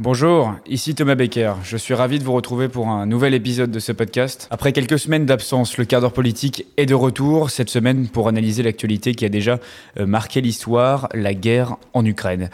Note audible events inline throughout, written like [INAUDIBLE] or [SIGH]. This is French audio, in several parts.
Bonjour, ici Thomas Becker. Je suis ravi de vous retrouver pour un nouvel épisode de ce podcast. Après quelques semaines d'absence, le quart d'heure politique est de retour cette semaine pour analyser l'actualité qui a déjà euh, marqué l'histoire, la guerre en Ukraine.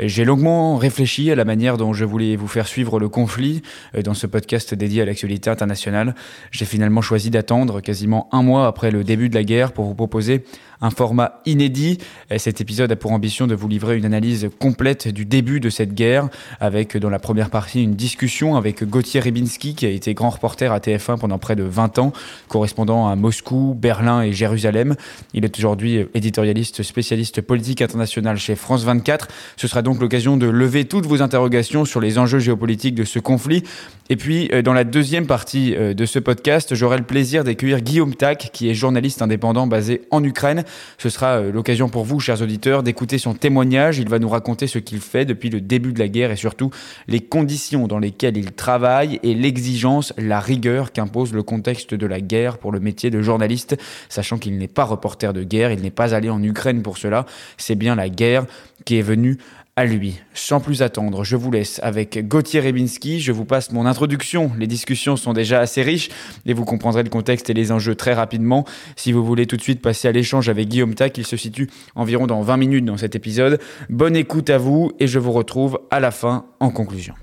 J'ai longuement réfléchi à la manière dont je voulais vous faire suivre le conflit euh, dans ce podcast dédié à l'actualité internationale. J'ai finalement choisi d'attendre quasiment un mois après le début de la guerre pour vous proposer un format inédit. Cet épisode a pour ambition de vous livrer une analyse complète du début de cette guerre, avec dans la première partie une discussion avec Gauthier Ribinski, qui a été grand reporter à TF1 pendant près de 20 ans, correspondant à Moscou, Berlin et Jérusalem. Il est aujourd'hui éditorialiste spécialiste politique internationale chez France 24. Ce sera donc l'occasion de lever toutes vos interrogations sur les enjeux géopolitiques de ce conflit. Et puis, euh, dans la deuxième partie euh, de ce podcast, j'aurai le plaisir d'accueillir Guillaume Tac, qui est journaliste indépendant basé en Ukraine. Ce sera euh, l'occasion pour vous, chers auditeurs, d'écouter son témoignage. Il va nous raconter ce qu'il fait depuis le début de la guerre et surtout les conditions dans lesquelles il travaille et l'exigence, la rigueur qu'impose le contexte de la guerre pour le métier de journaliste, sachant qu'il n'est pas reporter de guerre, il n'est pas allé en Ukraine pour cela. C'est bien la guerre qui est venue à lui. Sans plus attendre, je vous laisse avec Gauthier Rebinski. Je vous passe mon introduction. Les discussions sont déjà assez riches et vous comprendrez le contexte et les enjeux très rapidement. Si vous voulez tout de suite passer à l'échange avec Guillaume Tac, il se situe environ dans 20 minutes dans cet épisode. Bonne écoute à vous et je vous retrouve à la fin en conclusion.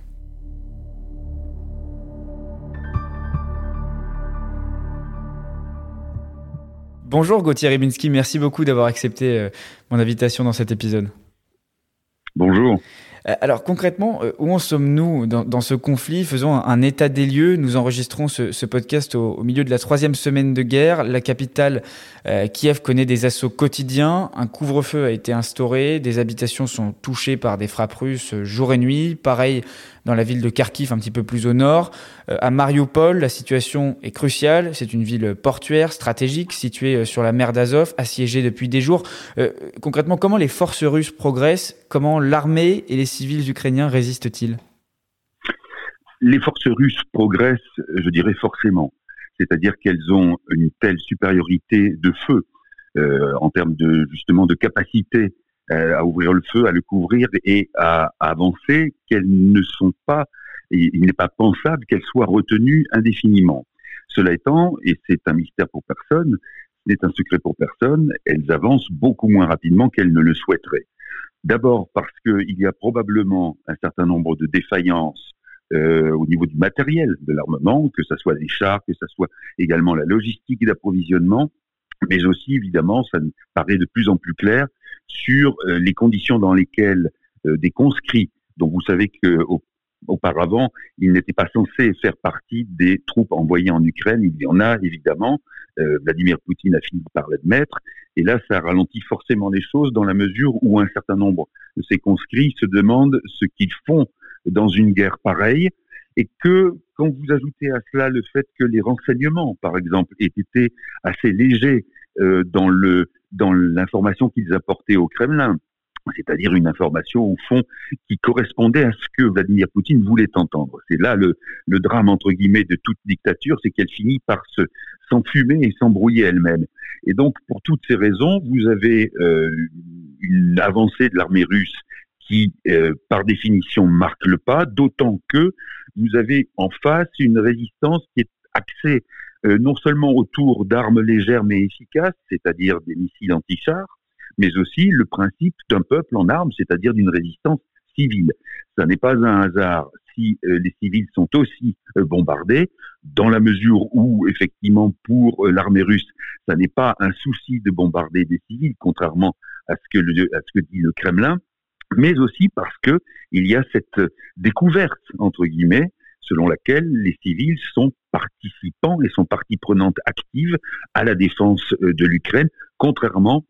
Bonjour Gauthier Rebinski, merci beaucoup d'avoir accepté euh, mon invitation dans cet épisode. Bonjour. Euh, alors concrètement, euh, où en sommes-nous dans, ce conflit? Faisons un, état des lieux. Nous enregistrons ce, podcast au, milieu de la troisième semaine de guerre. La capitale, euh, Kiev, connaît des assauts quotidiens. Un couvre-feu a été instauré. Des habitations sont touchées par des frappes russes jour et nuit. Pareil dans la ville de Kharkiv, un petit peu plus au nord. Euh, à Mariupol, la situation est cruciale. C'est une ville portuaire, stratégique, située euh, sur la mer d'Azov, assiégée depuis des jours. Euh, concrètement, comment les forces russes progressent? Comment l'armée et les civils ukrainiens résistent-ils? Les forces russes progressent, je dirais forcément. C'est-à-dire qu'elles ont une telle supériorité de feu en termes de justement de capacité à ouvrir le feu, à le couvrir et à, avancer, qu'elles ne sont pas, il n'est pas pensable qu'elles soient retenues indéfiniment. Cela étant, et c'est un mystère pour personne, n'est un secret pour personne, elles avancent beaucoup moins rapidement qu'elles ne le souhaiteraient. D'abord parce qu'il y a probablement un certain nombre de défaillances euh, au niveau du matériel de l'armement, que ce soit les chars, que ce soit également la logistique d'approvisionnement, mais aussi évidemment, ça paraît de plus en plus clair, sur euh, les conditions dans lesquelles euh, des conscrits, dont vous savez que auparavant, ils n'étaient pas censés faire partie des troupes envoyées en Ukraine. Il y en a évidemment. Euh, Vladimir Poutine a fini par l'admettre. Et là, ça ralentit forcément les choses dans la mesure où un certain nombre de ces conscrits se demandent ce qu'ils font dans une guerre pareille. Et que quand vous ajoutez à cela le fait que les renseignements, par exemple, aient été assez légers dans le dans l'information qu'ils apportaient au Kremlin, c'est-à-dire une information au fond qui correspondait à ce que Vladimir Poutine voulait entendre. C'est là le, le, drame entre guillemets de toute dictature, c'est qu'elle finit par se s'enfumer et s'embrouiller elle-même. Et donc pour toutes ces raisons, vous avez euh, une avancée de l'armée russe qui, euh, par définition, marque le pas, d'autant que vous avez en face une résistance qui est axée euh, non seulement autour d'armes légères mais efficaces, c'est-à-dire des missiles anti-chars, mais aussi le principe d'un peuple en armes, c'est-à-dire d'une résistance civile. Ça n'est pas un hasard si euh, les civils sont aussi euh, bombardés, dans la mesure où, effectivement, pour l'armée russe, ça n'est pas un souci de bombarder des civils, contrairement à ce que, à ce que dit le Kremlin, mais aussi parce que il y a cette découverte, entre guillemets, selon laquelle les civils sont participants et sont partie prenante active à la défense euh, de l'Ukraine, contrairement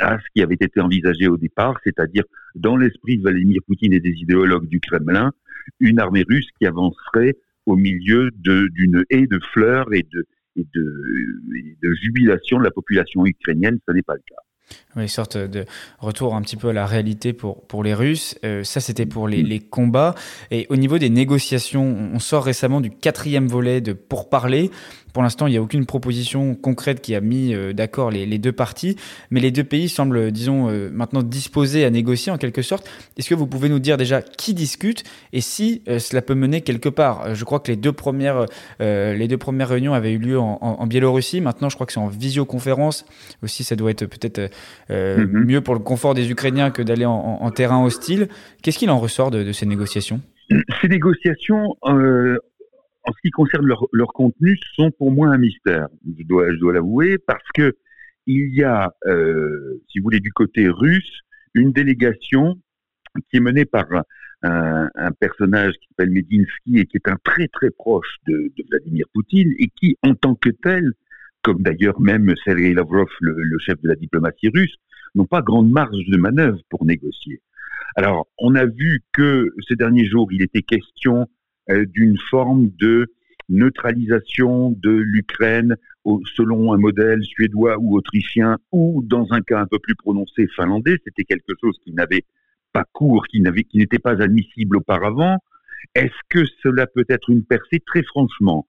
à ce qui avait été envisagé au départ, c'est-à-dire dans l'esprit de Vladimir Poutine et des idéologues du Kremlin, une armée russe qui avancerait au milieu d'une haie de fleurs et de, et de, jubilation de la population ukrainienne. Ce n'est pas le cas. Une sorte de retour un petit peu à la réalité pour, pour les Russes. Euh, ça, c'était pour les, les, combats. Et au niveau des négociations, on sort récemment du quatrième volet de pourparlers. Pour l'instant, il n'y a aucune proposition concrète qui a mis d'accord les, les, deux parties, mais les deux pays semblent, disons, maintenant disposés à négocier en quelque sorte. Est-ce que vous pouvez nous dire déjà qui discute et si cela peut mener quelque part? Je crois que les deux premières, les deux premières réunions avaient eu lieu en, en, Biélorussie. Maintenant, je crois que c'est en visioconférence. Aussi, ça doit être peut-être mm-hmm. mieux pour le confort des Ukrainiens que d'aller en, en, terrain hostile. Qu'est-ce qu'il en ressort de, de ces négociations? Ces négociations, euh, en ce qui concerne leur, leur, contenu, sont pour moi un mystère. Je dois, l'avouer, parce que il y a, euh, si vous voulez, du côté russe, une délégation qui est menée par un, personnage qui s'appelle Medinsky et qui est un très très proche de, Vladimir Poutine et qui, en tant que tel, comme d'ailleurs même Sergei Lavrov, le, le, chef de la diplomatie russe, n'ont pas grande marge de manœuvre pour négocier. Alors, on a vu que ces derniers jours, il était question d'une forme de neutralisation de l'Ukraine selon un modèle suédois ou autrichien, ou dans un cas un peu plus prononcé finlandais. C'était quelque chose qui n'avait pas cours, qui n'était pas admissible auparavant. Est-ce que cela peut être une percée? Très franchement,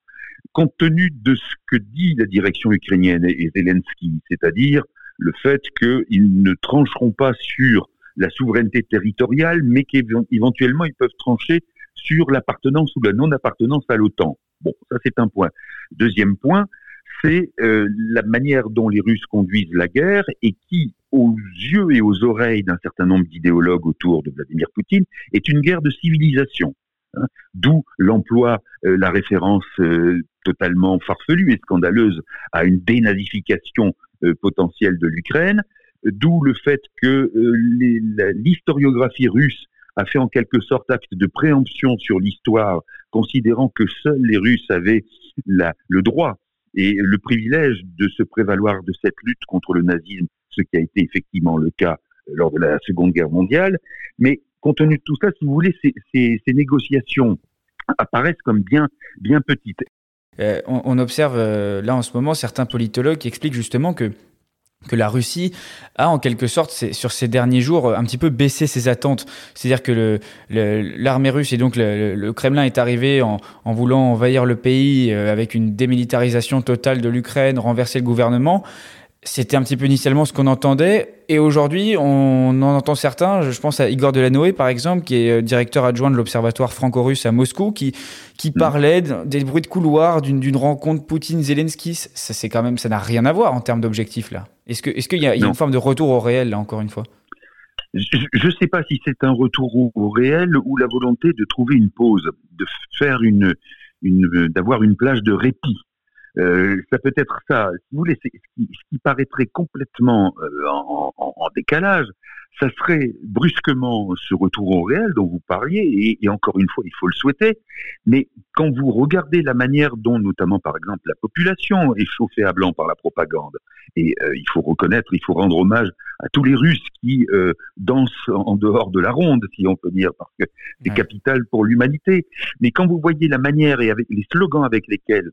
compte tenu de ce que dit la direction ukrainienne et Zelensky, c'est-à-dire le fait qu'ils ne trancheront pas sur la souveraineté territoriale, mais qu'éventuellement ils peuvent trancher sur l'appartenance ou la non-appartenance à l'OTAN. Bon, ça c'est un point. Deuxième point, c'est euh, la manière dont les Russes conduisent la guerre et qui, aux yeux et aux oreilles d'un certain nombre d'idéologues autour de Vladimir Poutine, est une guerre de civilisation. Hein. D'où l'emploi, euh, la référence euh, totalement farfelue et scandaleuse à une dénazification potentielle de l'Ukraine, d'où le fait que l'historiographie russe a fait en quelque sorte acte de préemption sur l'histoire, considérant que seuls les Russes avaient le droit et le privilège de se prévaloir de cette lutte contre le nazisme, ce qui a été effectivement le cas lors de la Seconde Guerre mondiale. Mais compte tenu de tout ça, si vous voulez, ces, négociations apparaissent comme bien, bien petites. Euh, on, on, observe euh, là en ce moment certains politologues qui expliquent justement que que la Russie a en quelque sorte sur ces derniers jours un petit peu baissé ses attentes. C'est-à-dire que l'armée russe et donc le, Kremlin est arrivé en, voulant envahir le pays euh, avec une démilitarisation totale de l'Ukraine, renverser le gouvernement. C'était un petit peu initialement ce qu'on entendait. Et aujourd'hui, on en entend certains. Je pense à Igor Delanoë, par exemple, qui est euh, directeur adjoint de l'Observatoire franco-russe à Moscou, qui, qui mm. parlait des bruits de couloir d'une rencontre Poutine-Zelensky. Ça, c'est quand même, ça n'a rien à voir en termes d'objectifs, là. Est-ce qu'il est y, a, y a une forme de retour au réel, là, encore une fois? Je ne sais pas si c'est un retour au, réel ou la volonté de trouver une pause, de faire une, une d'avoir une plage de répit. Euh, ça peut être ça. Si vous voulez, ce qui, ce qui paraîtrait complètement euh, en, en, en, décalage, ça serait brusquement ce retour au réel dont vous parliez, et, et, encore une fois, il faut le souhaiter, mais quand vous regardez la manière dont, notamment par exemple, la population est chauffée à blanc par la propagande, et euh, il faut reconnaître, il faut rendre hommage à tous les Russes qui euh, dansent en dehors de la ronde, si on peut dire, parce que c'est capital pour l'humanité, mais quand vous voyez la manière et avec les slogans avec lesquels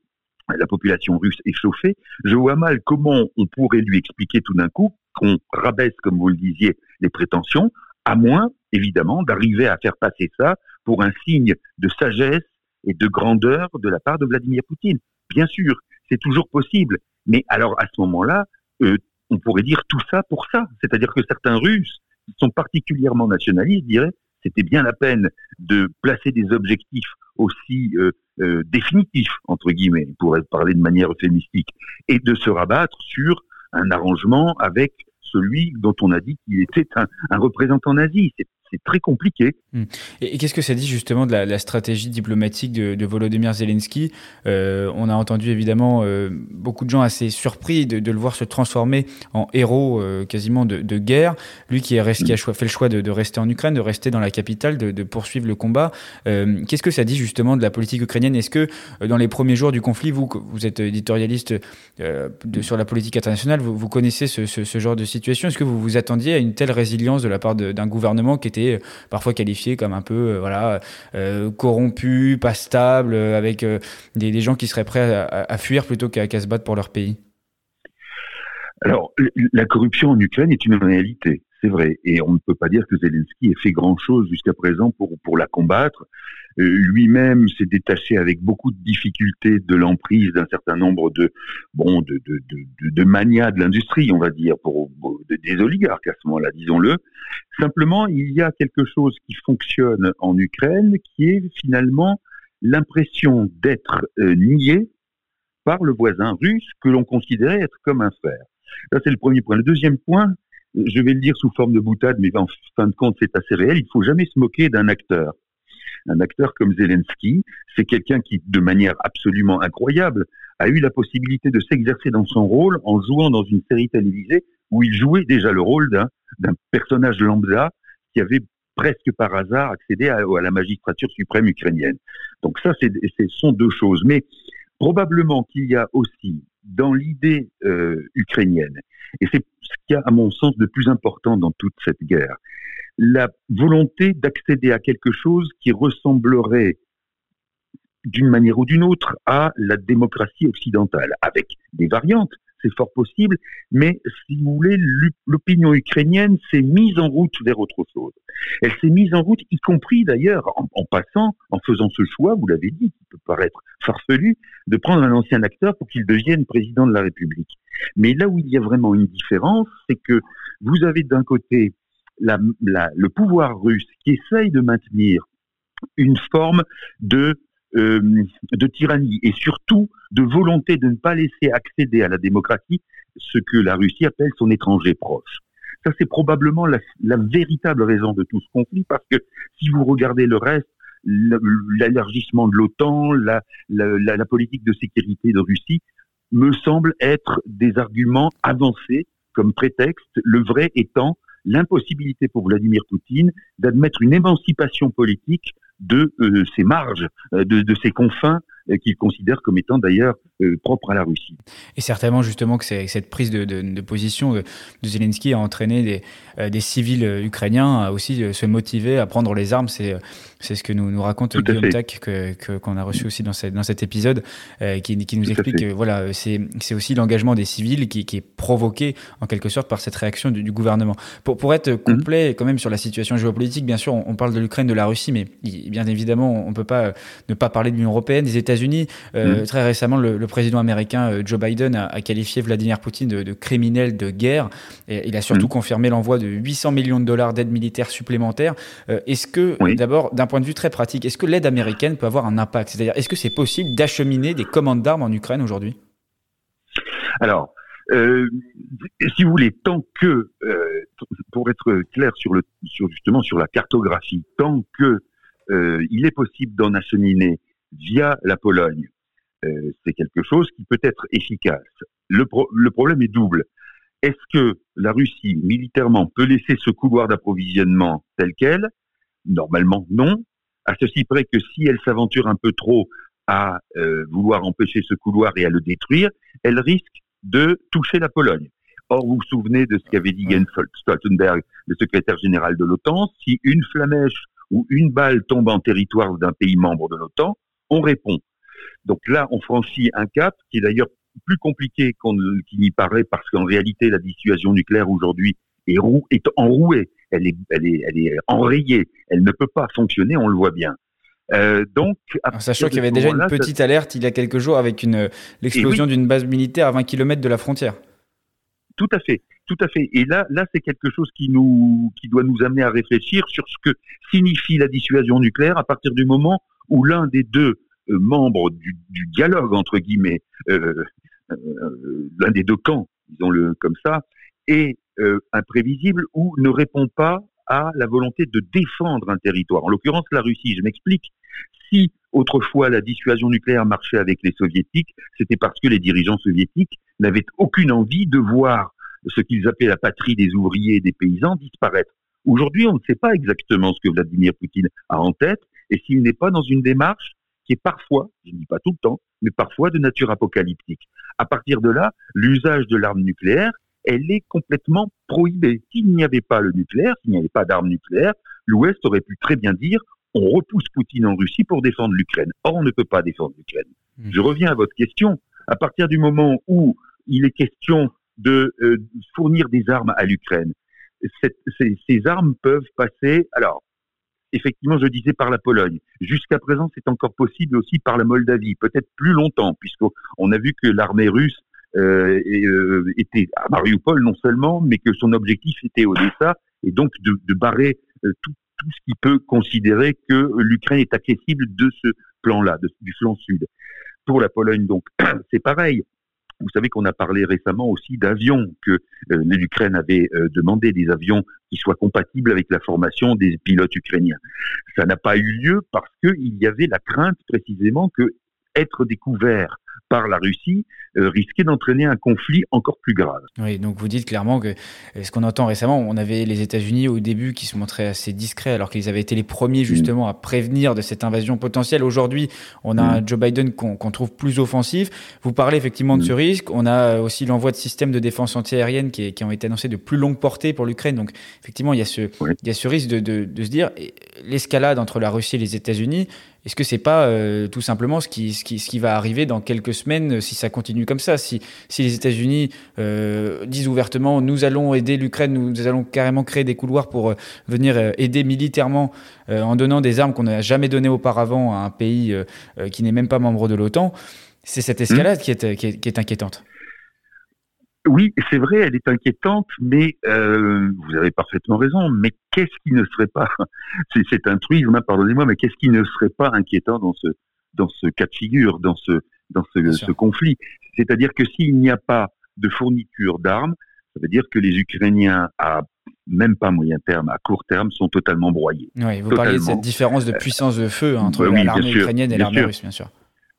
la population russe est chauffée, je vois mal comment on pourrait lui expliquer tout d'un coup qu'on rabaisse, comme vous le disiez, les prétentions, à moins, évidemment, d'arriver à faire passer ça pour un signe de sagesse et de grandeur de la part de Vladimir Poutine. Bien sûr, c'est toujours possible, mais alors à ce moment-là, euh, on pourrait dire tout ça pour ça. C'est-à-dire que certains Russes, sont particulièrement nationalistes, diraient c'était bien la peine de placer des objectifs aussi euh, euh, définitifs, entre guillemets, pour parler de manière euphémistique, et de se rabattre sur un arrangement avec celui dont on a dit qu'il était un, représentant nazi. C'est très compliqué. Hmm. Et, qu'est-ce que ça dit justement de la, stratégie diplomatique de, de Volodymyr Zelensky? Euh, On a entendu évidemment euh, beaucoup de gens assez surpris de, le voir se transformer en héros euh, quasiment de, guerre. Lui qui, est, qui a fait le choix de, rester en Ukraine, de rester dans la capitale, de, poursuivre le combat. qu'est-ce que ça dit justement de la politique ukrainienne? Est-ce que dans les premiers jours du conflit, vous, vous êtes éditorialiste sur la politique internationale, vous, vous connaissez ce, ce genre de situation? Est-ce que vous vous attendiez à une telle résilience de la part d'un gouvernement qui était euh, parfois qualifié comme un peu euh, voilà euh, corrompu, pas stable, avec des, gens qui seraient prêts à, fuir plutôt qu'à se battre pour leur pays Alors, la corruption en Ukraine est une réalité, c'est vrai, et on ne peut pas dire que Zelensky ait fait grand-chose jusqu'à présent pour, pour la combattre. Euh, lui-même s'est détaché avec beaucoup de difficultés de l'emprise d'un certain nombre de bon de, de, de, de manias de l'industrie, on va dire, pour, des oligarques à ce moment-là, disons-le. Simplement, il y a quelque chose qui fonctionne en Ukraine, qui est finalement l'impression d'être euh, nié par le voisin russe que l'on considérait être comme un fer. Ça, c'est le premier point. Le deuxième point, je vais le dire sous forme de boutade, mais en fin de compte, c'est assez réel. Il faut jamais se moquer d'un acteur. Un acteur comme Zelensky, c'est quelqu'un qui, de manière absolument incroyable, a eu la possibilité de s'exercer dans son rôle en jouant dans une série télévisée où il jouait déjà le rôle d'un personnage lambda qui avait presque par hasard accédé à la magistrature suprême ukrainienne. Donc ça, ce sont deux choses. Mais probablement qu'il y a aussi dans l'idée euh, ukrainienne, et c'est ce qu'il y a à mon sens de plus important dans toute cette guerre, la volonté d'accéder à quelque chose qui ressemblerait d'une manière ou d'une autre à la démocratie occidentale, avec des variantes, c'est fort possible, mais si vous voulez, l'opinion ukrainienne s'est mise en route vers autre chose. Elle s'est mise en route, y compris d'ailleurs en, passant, en faisant ce choix, vous l'avez dit, qui peut paraître farfelu, de prendre un ancien acteur pour qu'il devienne président de la République. Mais là où il y a vraiment une différence, c'est que vous avez d'un côté le pouvoir russe qui essaye de maintenir une forme de de tyrannie et surtout de volonté de ne pas laisser accéder à la démocratie ce que la Russie appelle son étranger proche. Ça, c'est probablement la, véritable raison de tout ce conflit, parce que si vous regardez le reste, l'élargissement de l'OTAN, la, la, politique de sécurité de Russie, me semble être des arguments avancés comme prétexte, le vrai étant l'impossibilité pour Vladimir Poutine d'admettre une émancipation politique de euh, ses marges, euh, de, de ses confins qu'il considère comme étant d'ailleurs euh, propre à la Russie. Et certainement justement que cette prise de, de, de, position de Zelensky a entraîné des, euh, des, civils ukrainiens à aussi se motiver à prendre les armes. C'est ce que nous, nous raconte Guillaume Tac, qu'on que, qu'on a reçu aussi dans, cette, dans cet épisode, qui, qui, nous explique que voilà, c'est aussi l'engagement des civils qui, qui, est provoqué en quelque sorte par cette réaction du, du gouvernement. Pour, pour être mhm. complet quand même sur la situation géopolitique, bien sûr, on, on parle de l'Ukraine, de la Russie, mais bien évidemment, on ne peut pas ne pas parler de l'Union européenne, des États États-Unis. Euh, mm. Très récemment, le, président américain euh, Joe Biden a, qualifié Vladimir Poutine de, criminel de guerre. Et il a surtout mm. confirmé l'envoi de 800 millions de dollars d'aide militaire supplémentaire. Euh, est-ce que, d'abord, d'un point de vue très pratique, est-ce que l'aide américaine peut avoir un impact? C'est-à-dire, est-ce que c'est possible d'acheminer des commandes d'armes en Ukraine aujourd'hui? Alors, si vous voulez, tant que, pour être clair sur le, sur justement sur la cartographie, tant que il est possible d'en acheminer via la Pologne, euh, c'est quelque chose qui peut être efficace. Le, le problème est double. Est-ce que la Russie, militairement, peut laisser ce couloir d'approvisionnement tel quel? Normalement, non. À ceci près que si elle s'aventure un peu trop à euh, vouloir empêcher ce couloir et à le détruire, elle risque de toucher la Pologne. Or, vous vous souvenez de ce qu'avait dit Jens Stoltenberg, le secrétaire général de l'OTAN, si une flamèche ou une balle tombe en territoire d'un pays membre de l'OTAN, on répond. Donc là, on franchit un cap qui est d'ailleurs plus compliqué qu'il n'y paraît parce qu'en réalité, la dissuasion nucléaire aujourd'hui est, est enrouée, elle est, elle, est, elle est enrayée, elle ne peut pas fonctionner, on le voit bien. Euh, donc, sachant qu'il y avait déjà une petite alerte il y a quelques jours avec une l'explosion d'une base militaire à 20 km de la frontière. Tout à fait, tout à fait. Et là, là, c'est quelque chose qui nous, qui doit nous amener à réfléchir sur ce que signifie la dissuasion nucléaire à partir du moment où l'un des deux euh, membres du, dialogue, entre guillemets, euh, euh, l'un des deux camps, disons-le comme ça, est imprévisible ou ne répond pas à la volonté de défendre un territoire. En l'occurrence, la Russie, je m'explique. Si autrefois la dissuasion nucléaire marchait avec les soviétiques, c'était parce que les dirigeants soviétiques n'avaient aucune envie de voir ce qu'ils appelaient la patrie des ouvriers et des paysans disparaître. Aujourd'hui, on ne sait pas exactement ce que Vladimir Poutine a en tête, et s'il n'est pas dans une démarche qui est parfois, je ne dis pas tout le temps, mais parfois de nature apocalyptique. À partir de là, l'usage de l'arme nucléaire, elle est complètement prohibée. S'il n'y avait pas le nucléaire, s'il n'y avait pas d'armes nucléaires, l'Ouest aurait pu très bien dire on repousse Poutine en Russie pour défendre l'Ukraine. Or, on ne peut pas défendre l'Ukraine. Mmh. Je reviens à votre question. À partir du moment où il est question de fournir des armes à l'Ukraine. Ces, ces, armes peuvent passer, alors, effectivement, je disais par la Pologne. Jusqu'à présent, c'est encore possible aussi par la Moldavie, peut-être plus longtemps, puisqu'on a vu que l'armée russe euh, euh, était à Mariupol non seulement, mais que son objectif était Odessa, et donc de, de barrer euh, tout, tout, ce qui peut considérer que l'Ukraine est accessible de ce plan-là, du flanc sud. Pour la Pologne, donc, [CLEARS THROAT] c'est pareil. Vous savez qu'on a parlé récemment aussi d'avions, que euh, l'Ukraine avait euh, demandé des avions qui soient compatibles avec la formation des pilotes ukrainiens. Ça n'a pas eu lieu parce qu'il y avait la crainte précisément que être découvert par la Russie euh, risquait d'entraîner un conflit encore plus grave. Oui, donc vous dites clairement que ce qu'on entend récemment, on avait les États-Unis au début qui se montraient assez discrets alors qu'ils avaient été les premiers justement à prévenir de cette invasion potentielle. Aujourd'hui, on a un Joe Biden qu'on trouve plus offensif. Vous parlez effectivement de ce risque. On a aussi l'envoi de systèmes de défense antiaérienne qui, qui ont été annoncés de plus longue portée pour l'Ukraine. Donc effectivement, il y a ce, il y a ce risque de, de, de se dire l'escalade entre la Russie et les États-Unis est-ce que c'est pas euh, tout simplement ce qui, ce, qui, ce qui va arriver dans quelques semaines si ça continue comme ça si, si les États-Unis euh, disent ouvertement nous allons aider l'Ukraine, nous allons carrément créer des couloirs pour euh, venir euh, aider militairement euh, en donnant des armes qu'on n'a jamais données auparavant à un pays qui n'est même pas membre de l'OTAN, c'est cette escalade mmh. qui, est, qui, est, qui est inquiétante. Oui, c'est vrai, elle est inquiétante, mais euh, vous avez parfaitement raison. Mais qu'est-ce qui ne serait pas, [LAUGHS] c'est un truisme, hein, pardonnez-moi, mais qu'est-ce qui ne serait pas inquiétant dans ce dans ce cas de figure, dans ce dans ce, ce conflit C'est-à-dire que s'il n'y a pas de fourniture d'armes, ça veut dire que les Ukrainiens à même pas moyen terme, à court terme, sont totalement broyés. Oui, vous parlez de cette différence de puissance de feu hein, entre l'armée ukrainienne et l'armée russe, bien sûr.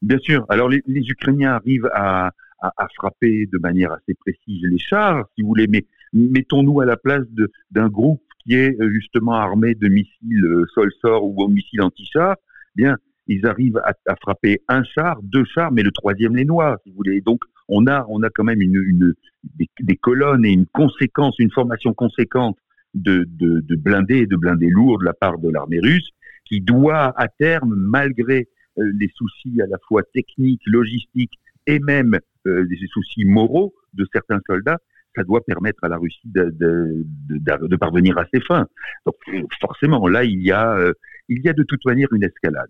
Bien sûr. Alors les, les Ukrainiens arrivent à, à, frapper de manière assez précise les chars, si vous voulez, mais mettons-nous à la place d'un groupe qui est euh, justement armé de missiles euh, sol-sort ou missiles anti-chars, bien, ils arrivent à, à, frapper un char, deux chars, mais le troisième les noie, si vous voulez. Donc, on a, on a quand même une, une des, des, colonnes et une conséquence, une formation conséquente de, de, de blindés de blindés lourds de la part de l'armée russe, qui doit à terme, malgré euh, les soucis à la fois techniques, logistiques et même euh, des soucis moraux de certains soldats, ça doit permettre à la Russie de, de, de, de parvenir à ses fins. Donc forcément, là, il y a, euh, il y a de toute manière une escalade.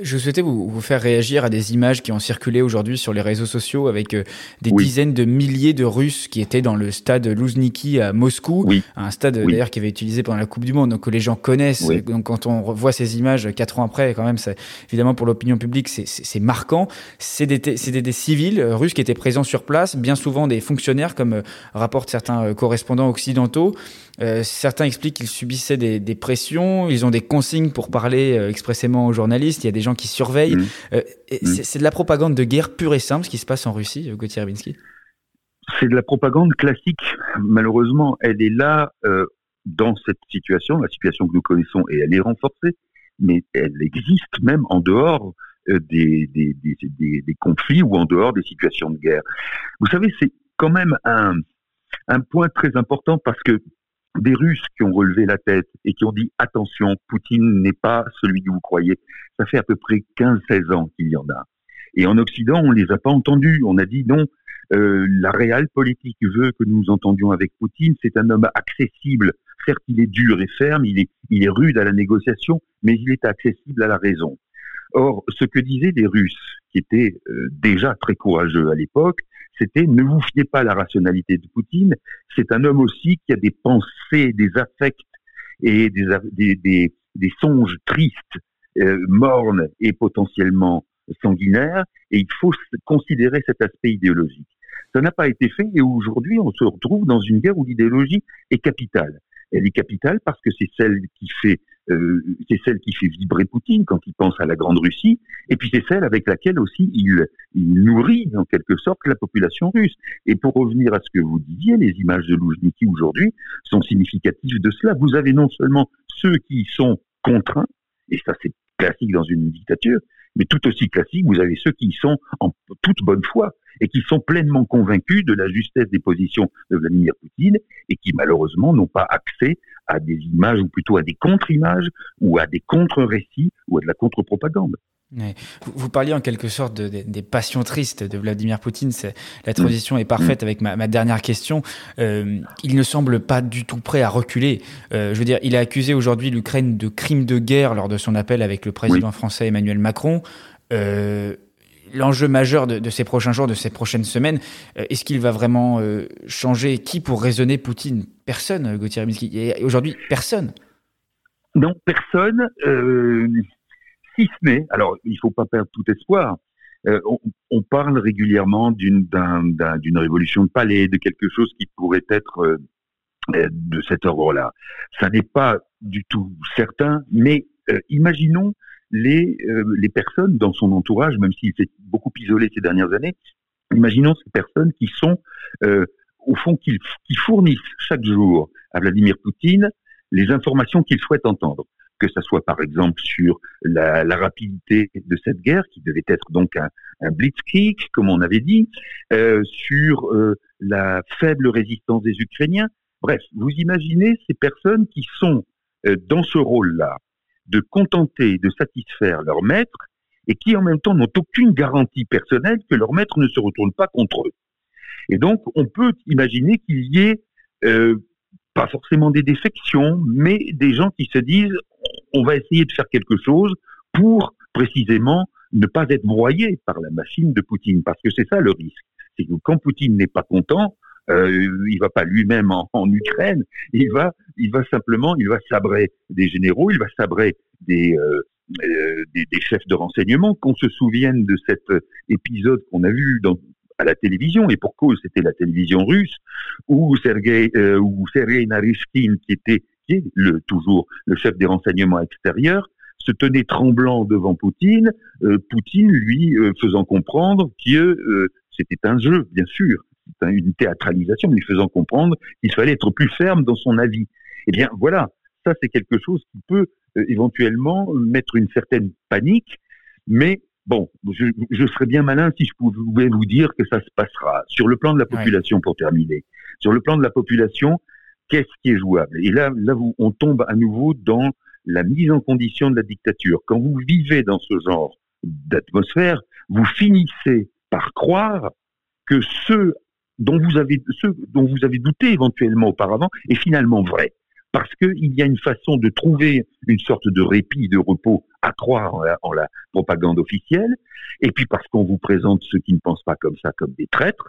Je souhaitais vous, vous, faire réagir à des images qui ont circulé aujourd'hui sur les réseaux sociaux avec euh, des oui. dizaines de milliers de Russes qui étaient dans le stade Louzhniki à Moscou, oui. un stade oui. d'ailleurs qui avait été utilisé pendant la Coupe du Monde, donc que les gens connaissent. Donc quand on voit ces images quatre ans après, quand même, évidemment pour l'opinion publique, c'est marquant. C'est des, des, des, civils euh, russes qui étaient présents sur place, bien souvent des fonctionnaires, comme euh, rapportent certains correspondants occidentaux. Euh, certains expliquent qu'ils subissaient des, des, pressions, ils ont des consignes pour parler euh, expressément aux journalistes, il y a des gens qui surveillent. Mmh. Euh, mmh. C'est de la propagande de guerre pure et simple ce qui se passe en Russie, Gauthier Rabinski C'est de la propagande classique. Malheureusement, elle est là dans cette situation, la situation que nous connaissons, et elle est renforcée, mais elle existe même en dehors des, des, conflits ou en dehors des situations de guerre. Vous savez, c'est quand même un, un point très important parce que des Russes qui ont relevé la tête et qui ont dit attention, Poutine n'est pas celui que vous croyez. Ça fait à peu près 15-16 ans qu'il y en a. Et en Occident, on les a pas entendus. On a dit non, euh, la réelle politique veut que nous entendions avec Poutine. C'est un homme accessible. Certes, il est dur et ferme, il est, il est rude à la négociation, mais il est accessible à la raison. Or, ce que disaient les Russes, qui étaient euh, déjà très courageux à l'époque, c'était ne vous fiez pas à la rationalité de Poutine. C'est un homme aussi qui a des pensées, des affects et des, des, des, songes tristes, euh, mornes et potentiellement sanguinaires. Et il faut considérer cet aspect idéologique. Ça n'a pas été fait et aujourd'hui on se retrouve dans une guerre où l'idéologie est capitale. Elle est capitale parce que c'est celle qui fait euh, c'est celle qui fait vibrer Poutine quand il pense à la Grande Russie, et puis c'est celle avec laquelle aussi il, il, nourrit en quelque sorte la population russe. Et pour revenir à ce que vous disiez, les images de Loujniki aujourd'hui sont significatives de cela. Vous avez non seulement ceux qui sont contraints, et ça c'est classique dans une dictature, mais tout aussi classique, vous avez ceux qui sont en toute bonne foi et qui sont pleinement convaincus de la justesse des positions de Vladimir Poutine et qui malheureusement n'ont pas accès à des images ou plutôt à des contre-images ou à des contre-récits ou à de la contre-propagande. Vous, parliez en quelque sorte des passions tristes de Vladimir Poutine. La transition est parfaite avec ma, dernière question. Euh, il ne semble pas du tout prêt à reculer. Euh, je veux dire, il a accusé aujourd'hui l'Ukraine de crimes de guerre lors de son appel avec le président français Emmanuel Macron. Euh, l'enjeu majeur de, ces prochains jours, de ces prochaines semaines, est-ce qu'il va vraiment changer? Qui pour raisonner? Poutine? Personne, Gauthier Rimsky. Aujourd'hui, personne. Non, personne si ce n'est, alors il ne faut pas perdre tout espoir, euh, on, parle régulièrement d'une révolution de palais, de quelque chose qui pourrait être euh, euh, de cet ordre-là. Ça n'est pas du tout certain, mais imaginons les, personnes dans son entourage, même s'il s'est beaucoup isolé ces dernières années, imaginons ces personnes qui sont, au fond, qui fournissent chaque jour à Vladimir Poutine les informations qu'il souhaite entendre que ce soit par exemple sur la, rapidité de cette guerre, qui devait être donc un, blitzkrieg, comme on avait dit, euh, sur euh, la faible résistance des Ukrainiens. Bref, vous imaginez ces personnes qui sont euh, dans ce rôle-là, de contenter, de satisfaire leur maître, et qui en même temps n'ont aucune garantie personnelle que leur maître ne se retourne pas contre eux. Et donc, on peut imaginer qu'il y ait pas forcément des défections, mais des gens qui se disent on va essayer de faire quelque chose pour précisément ne pas être broyé par la machine de Poutine, parce que c'est ça le risque. C'est que quand Poutine n'est pas content, euh, il va pas lui-même en, Ukraine, il va, il va simplement, il va sabrer des généraux, il va sabrer des, euh, euh, chefs de renseignement. Qu'on se souvienne de cet épisode qu'on a vu à la télévision, et pour cause c'était la télévision russe, où Sergei, euh, où qui était le, toujours le chef des renseignements extérieurs, se tenait tremblant devant Poutine, euh, Poutine lui euh, faisant comprendre que euh, c'était un jeu, bien sûr, une théâtralisation, lui faisant comprendre qu'il fallait être plus ferme dans son avis. Eh bien voilà, ça c'est quelque chose qui peut éventuellement mettre une certaine panique, mais Bon, je, je, serais bien malin si je pouvais vous dire que ça se passera. Sur le plan de la population, pour terminer, sur le plan de la population, qu'est-ce qui est jouable? Et là, là on tombe à nouveau dans la mise en condition de la dictature. Quand vous vivez dans ce genre d'atmosphère, vous finissez par croire que ce dont vous avez, ce dont vous avez douté éventuellement auparavant est finalement vrai parce qu'il y a une façon de trouver une sorte de répit, de repos à croire en la, propagande officielle, et puis parce qu'on vous présente ceux qui ne pensent pas comme ça comme des traîtres.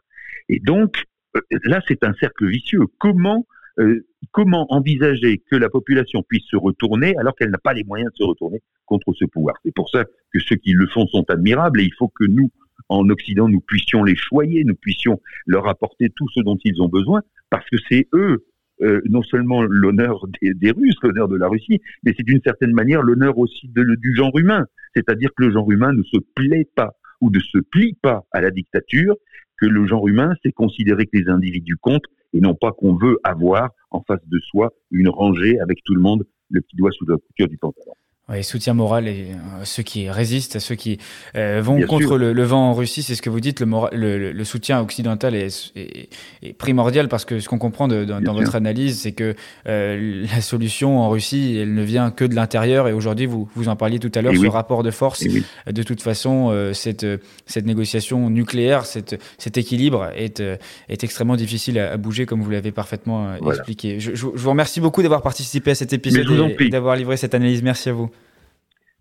Et donc, euh, là, c'est un cercle vicieux. Comment, euh, comment envisager que la population puisse se retourner alors qu'elle n'a pas les moyens de se retourner contre ce pouvoir? C'est pour ça que ceux qui le font sont admirables, et il faut que nous, en Occident, nous puissions les choyer, nous puissions leur apporter tout ce dont ils ont besoin, parce que c'est eux euh, non seulement l'honneur des, Russes, l'honneur de la Russie, mais c'est d'une certaine manière l'honneur aussi du genre humain. C'est-à-dire que le genre humain ne se plaît pas ou ne se plie pas à la dictature, que le genre humain, c'est considérer que les individus comptent et non pas qu'on veut avoir en face de soi une rangée avec tout le monde le petit doigt sous la couture du pantalon. Oui, soutien moral et euh, ceux qui résistent, à ceux qui euh, vont contre le, vent en Russie, c'est ce que vous dites. Le, moral, le, soutien occidental est, est, primordial parce que ce qu'on comprend de, dans, votre analyse, c'est que euh, la solution en Russie, elle ne vient que de l'intérieur. Et aujourd'hui, vous vous en parliez tout à l'heure, ce rapport de force. De toute façon, cette cette négociation nucléaire, cette, cet équilibre est est extrêmement difficile à, bouger, comme vous l'avez parfaitement expliqué. Je, je, vous remercie beaucoup d'avoir participé à cet épisode et d'avoir livré cette analyse. Merci à vous.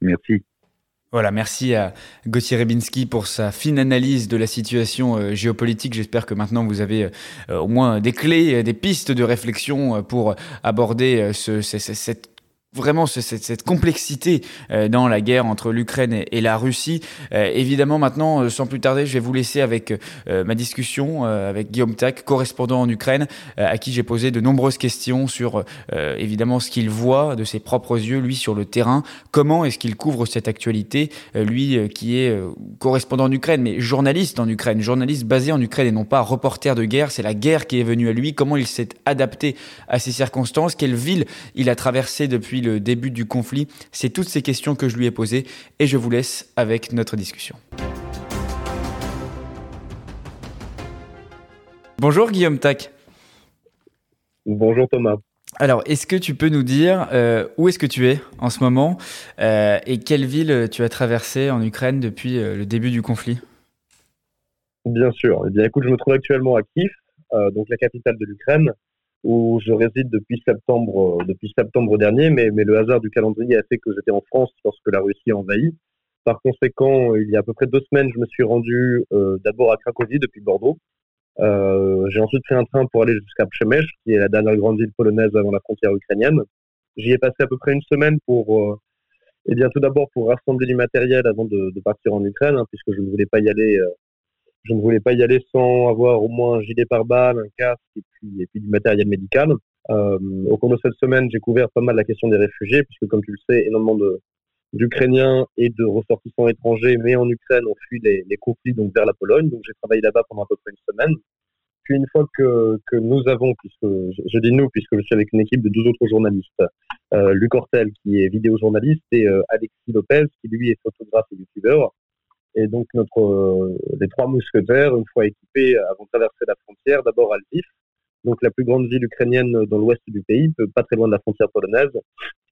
Merci. Voilà, merci à Gauthier Rebinski pour sa fine analyse de la situation euh, géopolitique. J'espère que maintenant vous avez euh, au moins des clés, des pistes de réflexion euh, pour aborder ce, cette vraiment cette, complexité euh, dans la guerre entre l'Ukraine et, la Russie. Euh, évidemment, maintenant, euh, sans plus tarder, je vais vous laisser avec ma discussion avec Guillaume Tac, correspondant en Ukraine, à qui j'ai posé de nombreuses questions sur évidemment ce qu'il voit de ses propres yeux, lui, sur le terrain. Comment est-ce qu'il couvre cette actualité, lui qui est correspondant en Ukraine, mais journaliste en Ukraine, journaliste basé en Ukraine et non pas reporter de guerre. C'est la guerre qui est venue à lui. Comment il s'est adapté à ces circonstances? Quelle ville il a traversé depuis le début du conflit C'est toutes ces questions que je lui ai posées et je vous laisse avec notre discussion. Bonjour Guillaume Tac. Bonjour Thomas. Alors, est-ce que tu peux nous dire euh, où est-ce que tu es en ce moment euh, et quelle ville tu as traversé en Ukraine depuis euh, le début du conflit? Bien sûr. Eh bien, écoute, je me trouve actuellement à Kiev, donc la capitale de l'Ukraine, où je réside depuis septembre, depuis septembre dernier, mais, le hasard du calendrier a fait que j'étais en France lorsque la Russie a envahi. Par conséquent, il y a à peu près deux semaines, je me suis rendu d'abord à Cracovie depuis Bordeaux, euh, j'ai ensuite pris un train pour aller jusqu'à Przemyśl, qui est la dernière grande ville polonaise avant la frontière ukrainienne. J'y ai passé à peu près une semaine pour, euh, eh bien, tout d'abord pour rassembler du matériel avant de, partir en Ukraine, hein, puisque je ne voulais pas y aller, euh, je ne voulais pas y aller sans avoir au moins un gilet pare-balles, un casque et puis, du matériel médical. Euh, au cours de cette semaine, j'ai couvert pas mal la question des réfugiés, puisque comme tu le sais, énormément d'Ukrainiens et de ressortissants étrangers, mais en Ukraine, ont fui les, les conflits donc vers la Pologne. Donc j'ai travaillé là-bas pendant à peu près une semaine. Puis une fois que, que nous avons, puisque je, dis nous, puisque je suis avec une équipe de deux autres journalistes, euh, Luc Hortel qui est vidéojournaliste et euh, Alexis Lopez qui lui est photographe et youtubeur. Et donc euh, les trois mousquetaires, une fois équipés, avons traversé la frontière, d'abord à Lviv, donc la plus grande ville ukrainienne dans l'ouest du pays, pas très loin de la frontière polonaise,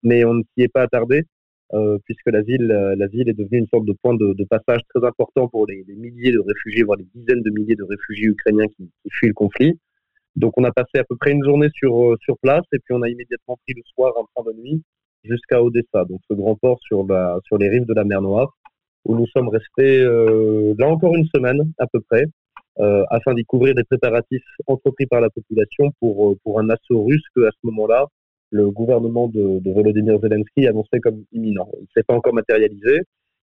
mais on ne s'y est pas attardé euh, puisque la ville, euh, la ville est devenue une sorte de point de, passage très important pour les, les, milliers de réfugiés, voire des dizaines de milliers de réfugiés ukrainiens qui, fuient le conflit. Donc on a passé à peu près une journée sur, euh, place et puis on a immédiatement pris le soir un train de nuit jusqu'à Odessa, donc ce grand port sur les rives de la mer Noire, où nous sommes restés euh, là encore une semaine à peu près, euh, afin d'y couvrir des préparatifs entrepris par la population pour, pour un assaut russe que à ce moment-là, le gouvernement de, de Volodymyr Zelensky annonçait comme imminent. Il ne s'est pas encore matérialisé,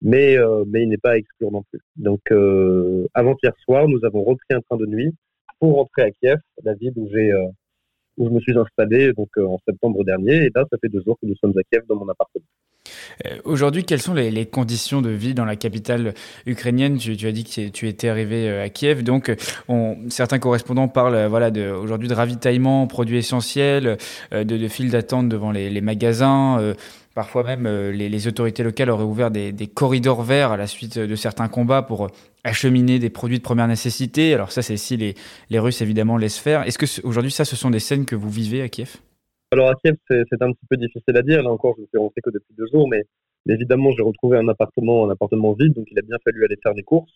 mais, euh, mais il n'est pas à exclure non plus. Donc, euh, avant-hier soir, nous avons repris un train de nuit pour rentrer à Kiev, la ville où j'ai euh, où je me suis installé donc en septembre dernier. Et là, ça fait deux jours que nous sommes à Kiev dans mon appartement. Aujourd'hui, quelles sont les, conditions de vie dans la capitale ukrainienne? Tu, as dit que tu étais arrivé à Kiev, donc on, certains correspondants parlent voilà, aujourd'hui de ravitaillement, produits essentiels, de, files d'attente devant les, magasins. Euh, parfois même, les, autorités locales auraient ouvert des, des, corridors verts à la suite de certains combats pour acheminer des produits de première nécessité. Alors ça, c'est si les, les Russes évidemment laissent faire. Est-ce que aujourd'hui, ça, ce sont des scènes que vous vivez à Kiev? Alors à Kiev, c'est un petit peu difficile à dire. Là encore, je ne suis rentré que depuis deux jours, mais évidemment, j'ai retrouvé un appartement, un appartement vide, donc il a bien fallu aller faire des courses.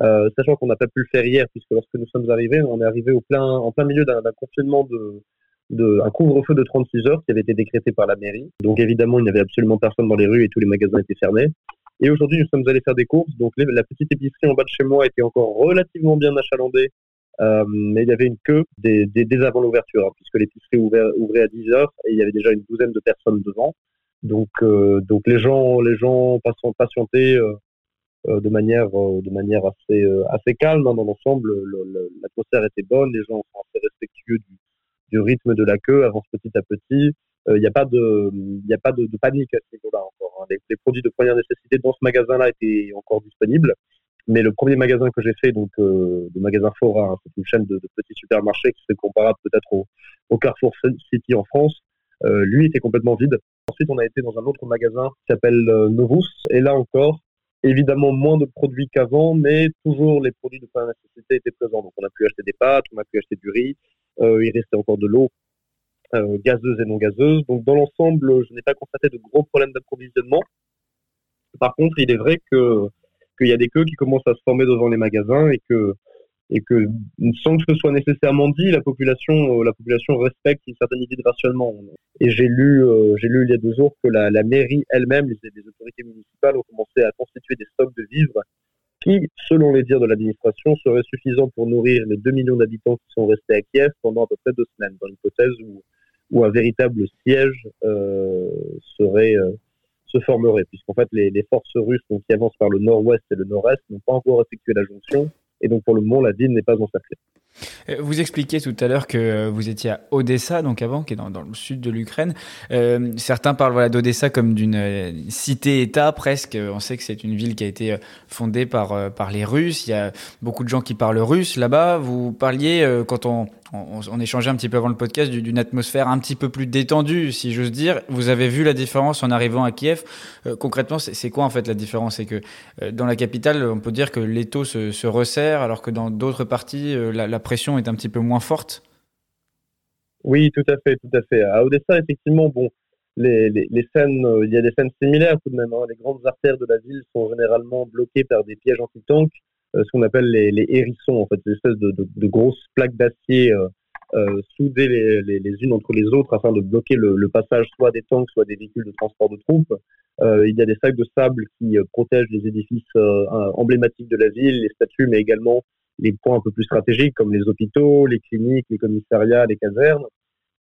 Euh, sachant qu'on n'a pas pu le faire hier, puisque lorsque nous sommes arrivés, on est arrivé plein, en plein milieu d'un confinement de, de, un couvre-feu de 36 heures qui avait été décrété par la mairie. Donc évidemment, il n'y avait absolument personne dans les rues et tous les magasins étaient fermés. Et aujourd'hui, nous sommes allés faire des courses. Donc la petite épicerie en bas de chez moi était encore relativement bien achalandée euh, mais il y avait une queue dès, avant l'ouverture, hein, puisque l'épicerie ouvrait, ouvrait à 10 heures et il y avait déjà une douzaine de personnes devant. Donc, euh, les gens, les gens patientaient euh, de manière, assez, calme hein, dans l'ensemble. L'atmosphère était bonne, les gens sont assez respectueux du, rythme de la queue, avancent petit à petit. Il n'y a pas de, panique à ce niveau-là encore. Hein. Les, produits de première nécessité dans ce magasin-là étaient encore disponibles. Mais le premier magasin que j'ai fait, donc euh, le magasin Fora, hein, c'est une chaîne de, petits supermarchés qui serait comparable peut-être au, au, Carrefour City en France, euh, lui était complètement vide. Ensuite, on a été dans un autre magasin qui s'appelle euh, Novus, et là encore, évidemment moins de produits qu'avant, mais toujours les produits de première nécessité étaient présents. Donc on a pu acheter des pâtes, on a pu acheter du riz, euh, il restait encore de l'eau euh, gazeuse et non gazeuse. Donc dans l'ensemble, je n'ai pas constaté de gros problèmes d'approvisionnement. Par contre, il est vrai que qu'il y a des queues qui commencent à se former devant les magasins et que et que sans que ce soit nécessairement dit, la population, euh, la population respecte une certaine idée de rationnement. Et j'ai lu, euh, j'ai lu il y a deux jours que la, la mairie elle-même, les, autorités municipales ont commencé à constituer des stocks de vivres qui, selon les dires de l'administration, seraient suffisants pour nourrir les 2 millions d'habitants qui sont restés à Kiev pendant à peu près deux semaines, dans l'hypothèse où, où un véritable siège euh, serait se formerait, puisqu'en fait les, forces russes qui avancent par le nord-ouest et le nord-est n'ont pas encore effectué la jonction, et donc pour le moment la ville n'est pas encerclée. Euh, vous expliquiez tout à l'heure que vous étiez à Odessa, donc avant, qui est dans, le sud de l'Ukraine. Euh, certains parlent voilà, d'Odessa comme d'une euh, cité-État presque. On sait que c'est une ville qui a été euh, fondée par, par les Russes. Il y a beaucoup de gens qui parlent russe là-bas. Vous parliez, quand on, on, échangeait un petit peu avant le podcast d'une atmosphère un petit peu plus détendue, si j'ose dire. Vous avez vu la différence en arrivant à Kiev. concrètement, c'est quoi en fait la différence? C'est que dans la capitale, on peut dire que l'étau se, se, resserre, alors que dans d'autres parties, la, la, pression est un petit peu moins forte? Oui, tout à fait, tout à fait. À Odessa, effectivement, bon, les, les, les scènes, euh, il y a des scènes similaires tout de même. Hein. Les grandes artères de la ville sont généralement bloquées par des pièges anti-tanks, euh, ce qu'on appelle les, hérissons, en fait, des espèces de, grosses plaques d'acier euh, euh soudées les, unes entre les autres afin de bloquer le, le, passage soit des tanks, soit des véhicules de transport de troupes. il y a des sacs de sable qui protègent les édifices emblématiques de la ville, les statues, mais également les points un peu plus stratégiques comme les hôpitaux, les cliniques, les commissariats, les casernes.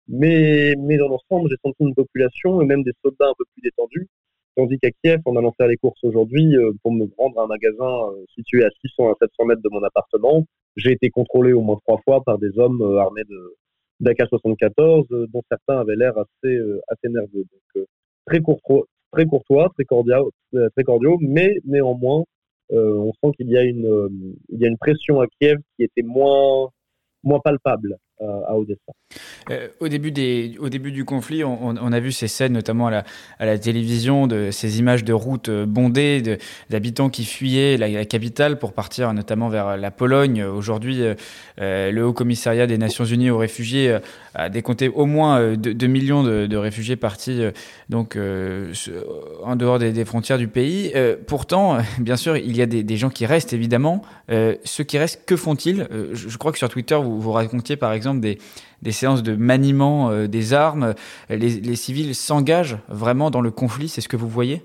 Mais, mais dans l'ensemble, j'ai senti une population et même des soldats un peu plus détendus. Tandis qu'à Kiev, on a lancé les courses aujourd'hui euh, pour me rendre à un magasin euh, situé à 600 à 700 mètres de mon appartement. J'ai été contrôlé au moins trois fois par des hommes euh, armés de d'AK-74, dont certains avaient l'air assez, assez nerveux. Donc, très, courtois, très courtois, très cordiaux, mais néanmoins, on sent qu'il y a une, y a une pression à Kiev qui était moins, moins palpable Odessa. Euh, au, début des, au début du conflit, on, a vu ces scènes, notamment à la, à la, télévision, de ces images de routes euh, bondées, d'habitants qui fuyaient la, capitale pour partir notamment vers la Pologne. Aujourd'hui, euh, le Haut Commissariat des Nations Unies aux réfugiés a décompté au moins 2, millions de, réfugiés partis donc, en dehors des, frontières du pays. pourtant, bien sûr, il y a des, des gens qui restent, évidemment. ceux qui restent, que font-ils? Je, je, crois que sur Twitter, vous, vous racontiez par exemple des, séances de maniement euh, des armes. Les, civils s'engagent vraiment dans le conflit, c'est ce que vous voyez?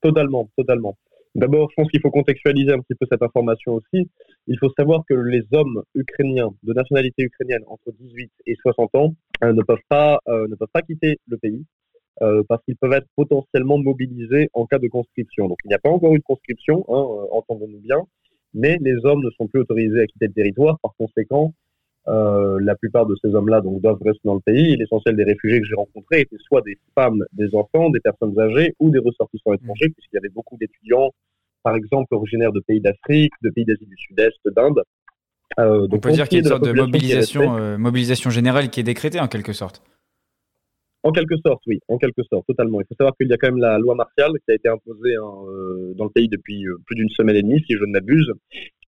Totalement, totalement. D'abord, je pense qu'il faut contextualiser un petit peu cette information aussi. Il faut savoir que les hommes ukrainiens de nationalité ukrainienne entre 18 et 60 ans euh, ne, peuvent pas, euh, ne peuvent pas quitter le pays parce qu'ils peuvent être potentiellement mobilisés en cas de conscription. Donc il n'y a pas encore eu de conscription, hein, entendons-nous bien, mais les hommes ne sont plus autorisés à quitter le territoire. Par conséquent, euh, la plupart de ces hommes-là donc doivent rester dans le pays. L'essentiel des réfugiés que j'ai rencontrés étaient soit des femmes, des enfants, des personnes âgées ou des ressortissants étrangers, mmh. puisqu'il y avait beaucoup d'étudiants, par exemple originaires de pays d'Afrique, de pays d'Asie du Sud-Est, d'Inde. Euh, On peut dire qu'il y a une sorte de mobilisation, euh, mobilisation générale qui est décrétée en quelque sorte. En quelque sorte, oui, en quelque sorte, totalement. Il faut savoir qu'il y a quand même la loi martiale qui a été imposée hein, euh, dans le pays depuis plus d'une semaine et demie, si je ne m'abuse,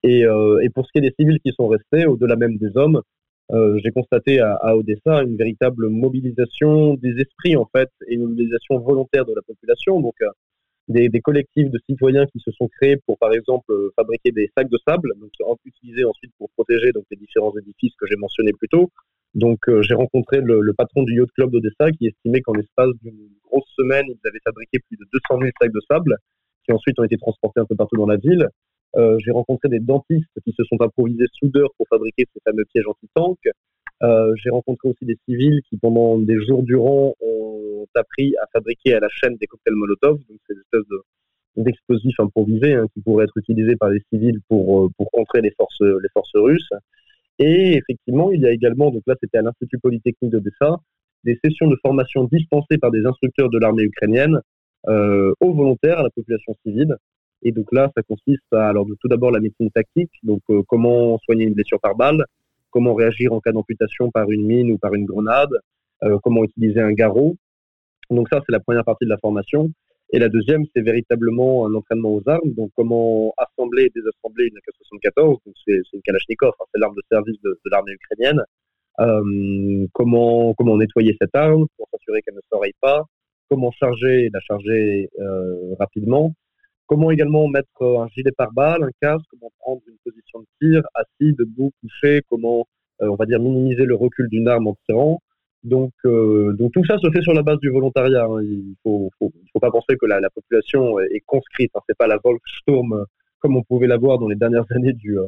et, euh, et, pour ce qui est des civils qui sont restés, au-delà même des hommes, euh, j'ai constaté à, Odessa une véritable mobilisation des esprits en fait et une mobilisation volontaire de la population. Donc euh, des, collectifs de citoyens qui se sont créés pour par exemple fabriquer des sacs de sable, donc utilisés ensuite pour protéger donc les différents édifices que j'ai mentionnés plus tôt. Donc j'ai rencontré le, patron du yacht club d'Odessa qui estimait qu'en l'espace d'une grosse semaine, ils avaient fabriqué plus de 200 000 sacs de sable qui ensuite ont été transportés un peu partout dans la ville. Euh, j'ai rencontré des dentistes qui se sont improvisés soudeurs pour fabriquer ces fameux pièges anti-tank. Euh, j'ai rencontré aussi des civils qui, pendant des jours durant, ont appris à fabriquer à la chaîne des cocktails Molotov, donc ces espèces de, d'explosifs improvisés hein, qui pourraient être utilisés par les civils pour, euh, pour contrer les forces, les forces russes. Et effectivement, il y a également, donc là c'était à l'Institut Polytechnique de Dessa, des sessions de formation dispensées par des instructeurs de l'armée ukrainienne aux volontaires, à la population civile, et donc là, ça consiste à, alors tout d'abord la médecine tactique, donc euh, comment soigner une blessure par balle, comment réagir en cas d'amputation par une mine ou par une grenade, euh, comment utiliser un garrot. Donc ça, c'est la première partie de la formation. Et la deuxième, c'est véritablement un entraînement aux armes, donc comment assembler et désassembler une AK-74, donc c'est une Kalachnikov, hein, c'est l'arme de service de, l'armée ukrainienne. Euh, comment comment nettoyer cette arme pour s'assurer qu'elle ne s'oreille pas, comment charger et la charger rapidement, Comment également mettre euh, un gilet pare-balles, un casque, comment prendre une position de tir, assis, debout, couché, comment, euh, on va dire, minimiser le recul d'une arme en tirant. Donc, euh, donc tout ça se fait sur la base du volontariat. Hein. Il faut, faut, faut pas penser que la, la population est conscrite. Hein. C'est pas la Volkssturm comme on pouvait l'avoir dans les dernières [LAUGHS] années du,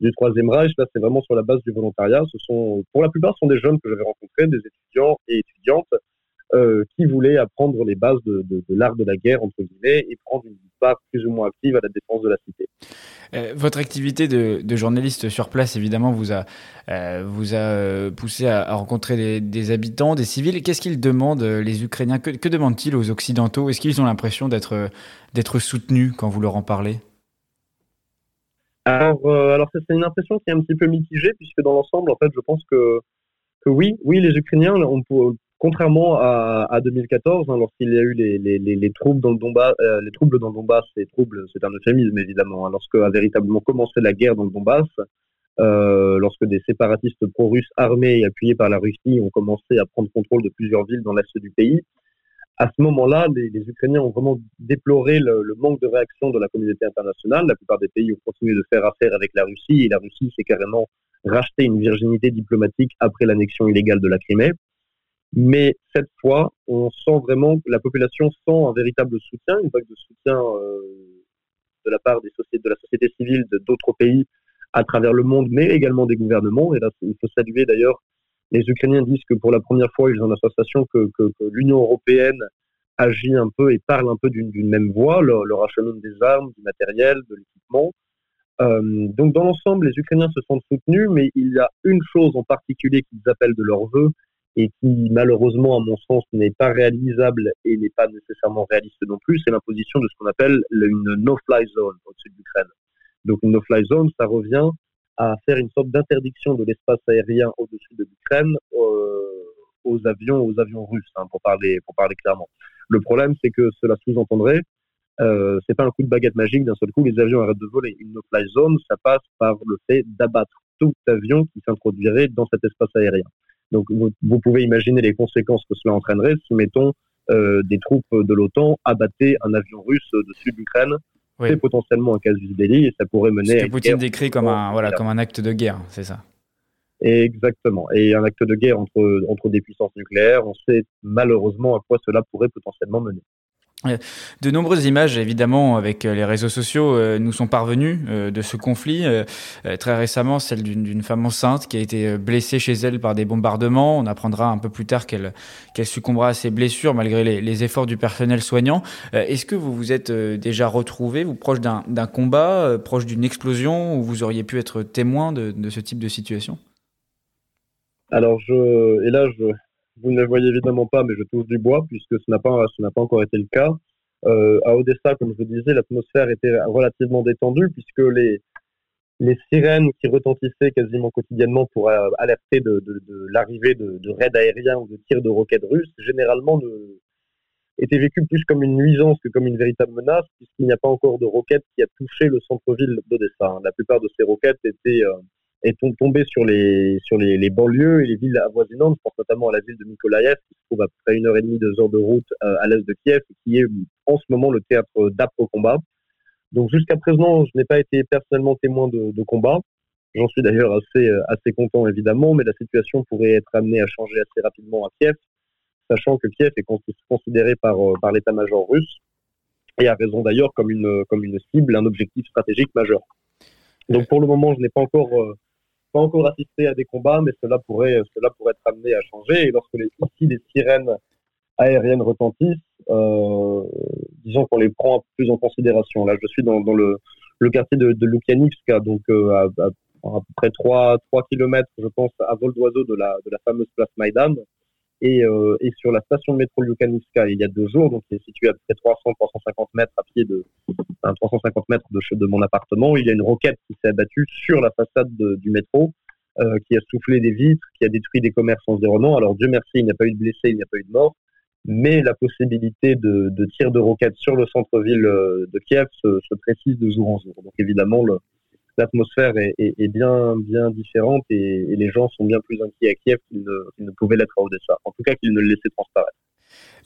du Troisième Reich. Là, c'est vraiment sur la base du volontariat. Ce sont, pour la plupart, ce sont des jeunes que j'avais rencontrés, des étudiants et étudiantes euh, qui voulaient apprendre les bases de, de, de l'art de la guerre, entre guillemets, et prendre une part plus ou moins active à la défense de la cité. Euh, votre activité de, de, journaliste sur place, évidemment, vous a, euh, vous a poussé à, à rencontrer des, des, habitants, des civils. Qu'est-ce qu'ils demandent, les Ukrainiens? Que, que demandent-ils aux Occidentaux? Est-ce qu'ils ont l'impression d'être, d'être soutenus quand vous leur en parlez? Alors, alors c'est une impression qui est un petit peu mitigée puisque dans l'ensemble, en fait, je pense que que oui, oui, les Ukrainiens, on, contrairement à, à 2014, hein, lorsqu'il y a eu les, les, les, troubles dans le Donbass, euh, les troubles dans le Donbass, c'est un euphémisme évidemment, hein, lorsque a véritablement commencé la guerre dans le Donbass, euh, lorsque des séparatistes pro-russes armés et appuyés par la Russie ont commencé à prendre contrôle de plusieurs villes dans l'est du pays, à ce moment-là, les, les, Ukrainiens ont vraiment déploré le, le, manque de réaction de la communauté internationale. La plupart des pays ont continué de faire affaire avec la Russie et la Russie s'est carrément racheté une virginité diplomatique après l'annexion illégale de la Crimée. Mais cette fois, on sent vraiment que la population sent un véritable soutien, une vague de soutien euh, de la part de la société civile d'autres pays à travers le monde, mais également des gouvernements. Et là, il faut saluer d'ailleurs, les Ukrainiens disent que pour la première fois, ils ont l'association que, que, l'Union européenne agit un peu et parle un peu d'une même voix, leur, leur des armes, du matériel, de l'équipement. Euh, donc dans l'ensemble, les Ukrainiens se sentent soutenus, mais il y a une chose en particulier qu'ils appellent de leur vœu, et qui malheureusement, à mon sens, n'est pas réalisable et n'est pas nécessairement réaliste non plus, c'est l'imposition de ce qu'on appelle une no-fly zone au-dessus de l'Ukraine. Donc une no-fly zone, ça revient à faire une sorte d'interdiction de l'espace aérien au-dessus de l'Ukraine euh, aux avions, aux avions russes, hein, pour parler, pour parler clairement. Le problème, c'est que cela sous-entendrait, euh, c'est pas un coup de baguette magique d'un seul coup, les avions arrêtent de voler. Une no-fly zone, ça passe par le fait d'abattre tout avion qui s'introduirait dans cet espace aérien. Donc vous, pouvez imaginer les conséquences que cela entraînerait si, mettons, euh, des troupes de l'OTAN abattaient un avion russe de sud d'Ukraine. C'est potentiellement un casus belli et ça pourrait mener Ce que Poutine décrit comme un, voilà, comme un acte de guerre, c'est ça Exactement. Et un acte de guerre entre, entre des puissances nucléaires, on sait malheureusement à quoi cela pourrait potentiellement mener. De nombreuses images, évidemment, avec euh, les réseaux sociaux, euh, nous sont parvenues euh, de ce conflit. Très récemment, celle d'une femme enceinte qui a été blessée chez elle par des bombardements. On apprendra un peu plus tard qu'elle qu'elle succombera à ses blessures malgré les, efforts du personnel soignant. Est-ce que vous vous êtes déjà retrouvé, vous, proche d'un combat, proche d'une explosion, où vous auriez pu être témoin de, de ce type de situation? Alors, je, et là, je, vous ne le voyez évidemment pas, mais je touche du bois puisque ce n'a pas, pas encore été le cas. Euh, à Odessa, comme je le disais, l'atmosphère était relativement détendue puisque les, les sirènes qui retentissaient quasiment quotidiennement pour euh, alerter de, l'arrivée de, raids aériens ou de tirs de roquettes russes, généralement étaient vécues plus comme une nuisance que comme une véritable menace, puisqu'il n'y a pas encore de roquettes qui a touché le centre-ville d'Odessa. La plupart de ces roquettes étaient euh, est tombé sur les sur les, banlieues et les villes avoisinantes. Je pense notamment à la ville de Mykolaïev, qui se trouve à près une heure et demie, deux heures de route euh, à l'est de Kiev, et qui est en ce moment le théâtre d'après-combat. Donc jusqu'à présent, je n'ai pas été personnellement témoin de, de combat. J'en suis d'ailleurs assez euh, assez content évidemment, mais la situation pourrait être amenée à changer assez rapidement à Kiev, sachant que Kiev est considéré par euh, par l'état-major russe et a raison d'ailleurs comme une comme une cible, un objectif stratégique majeur. Donc pour le moment, je n'ai pas encore pas encore assisté à des combats, mais cela pourrait, cela pourrait être amené à changer. Et lorsque les, ici les sirènes aériennes retentissent, euh, disons qu'on les prend plus en considération. Là, je suis dans, le, quartier de, de Lukianivska, donc euh, à, à, à, peu près 3, 3 km, je pense, à vol d'oiseau de la, de la fameuse place Maïdan. Et, euh, et, sur la station de métro Lukanivska il y a deux jours, donc qui est situé à peu près 300-350 mètres à pied de, enfin, 350 mètres de, de mon appartement, il y a une roquette qui s'est abattue sur la façade de, du métro, euh, qui a soufflé des vitres, qui a détruit des commerces environnants. Alors Dieu merci, il n'y a pas eu de blessés, il n'y a pas eu de morts, mais la possibilité de, de tir de roquettes sur le centre-ville euh, de Kiev se, se, précise de jour en jour. Donc évidemment, le, l'atmosphère est, bien, bien différente et, les gens sont bien plus inquiets à Kiev qu'ils ne, ne, pouvaient l'être à Odessa. En tout cas, qu'ils ne le laissaient transparaître.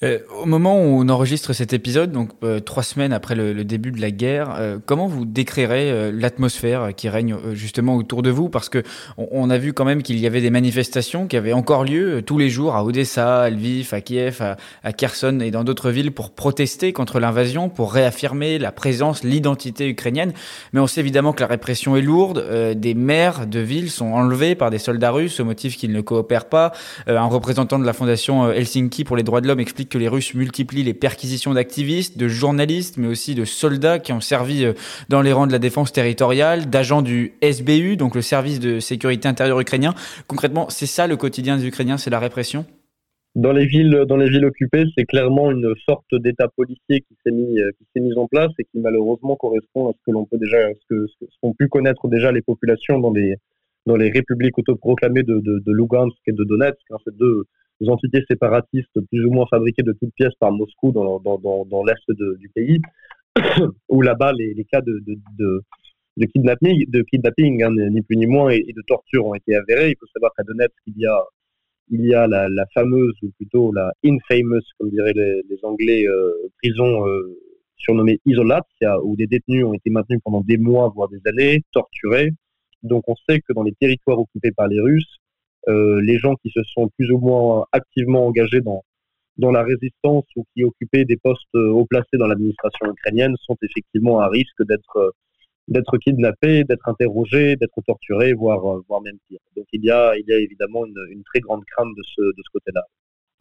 Euh, au moment où on enregistre cet épisode, donc euh, trois semaines après le, le, début de la guerre, euh, comment vous décrirez euh, l'atmosphère qui règne euh, justement autour de vous? Parce que on, on, a vu quand même qu'il y avait des manifestations qui avaient encore lieu tous les jours à Odessa, à Lviv, à Kiev, à, à Kherson et dans d'autres villes pour protester contre l'invasion, pour réaffirmer la présence, l'identité ukrainienne. Mais on sait évidemment que la répression est lourde. des maires de villes sont enlevés par des soldats russes au motif qu'ils ne coopèrent pas. un représentant de la fondation Helsinki pour les droits de l'homme explique que les Russes multiplient les perquisitions d'activistes, de journalistes, mais aussi de soldats qui ont servi euh, dans les rangs de la défense territoriale, d'agents du SBU, donc le service de sécurité intérieure ukrainien. Concrètement, c'est ça le quotidien des Ukrainiens, c'est la répression? Dans les villes, dans les villes occupées, c'est clairement une sorte d'état policier qui s'est mis, euh, mis en place et qui malheureusement correspond à ce que l'on peut ce que, ce qu'ont pu connaître déjà les populations dans les, dans les républiques autoproclamées de, de, de Lugansk et de Donetsk, hein, ces deux entités séparatistes plus ou moins fabriquées de toutes pièces par Moscou dans, dans, dans, l'est du pays, [COUGHS] où là-bas les, cas de, de, de, kidnapping, de kidnapping hein, ni plus ni moins, et, de torture ont été avérés. Il faut savoir qu'à Donetsk, il y a il y a la, fameuse, ou plutôt la infamous, comme diraient les, Anglais, euh, prison euh, surnommée Isolat, où des détenus ont été maintenus pendant des mois, voire des années, torturés. Donc on sait que dans les territoires occupés par les Russes, les gens qui se sont plus ou moins activement engagés dans, dans la résistance ou qui occupaient des postes euh, haut placés dans l'administration ukrainienne sont effectivement à risque d'être d'être kidnappé, d'être interrogé, d'être torturé, voire, euh, voire même pire. Donc il y a, il y a évidemment une, une très grande crainte de ce, de ce côté-là.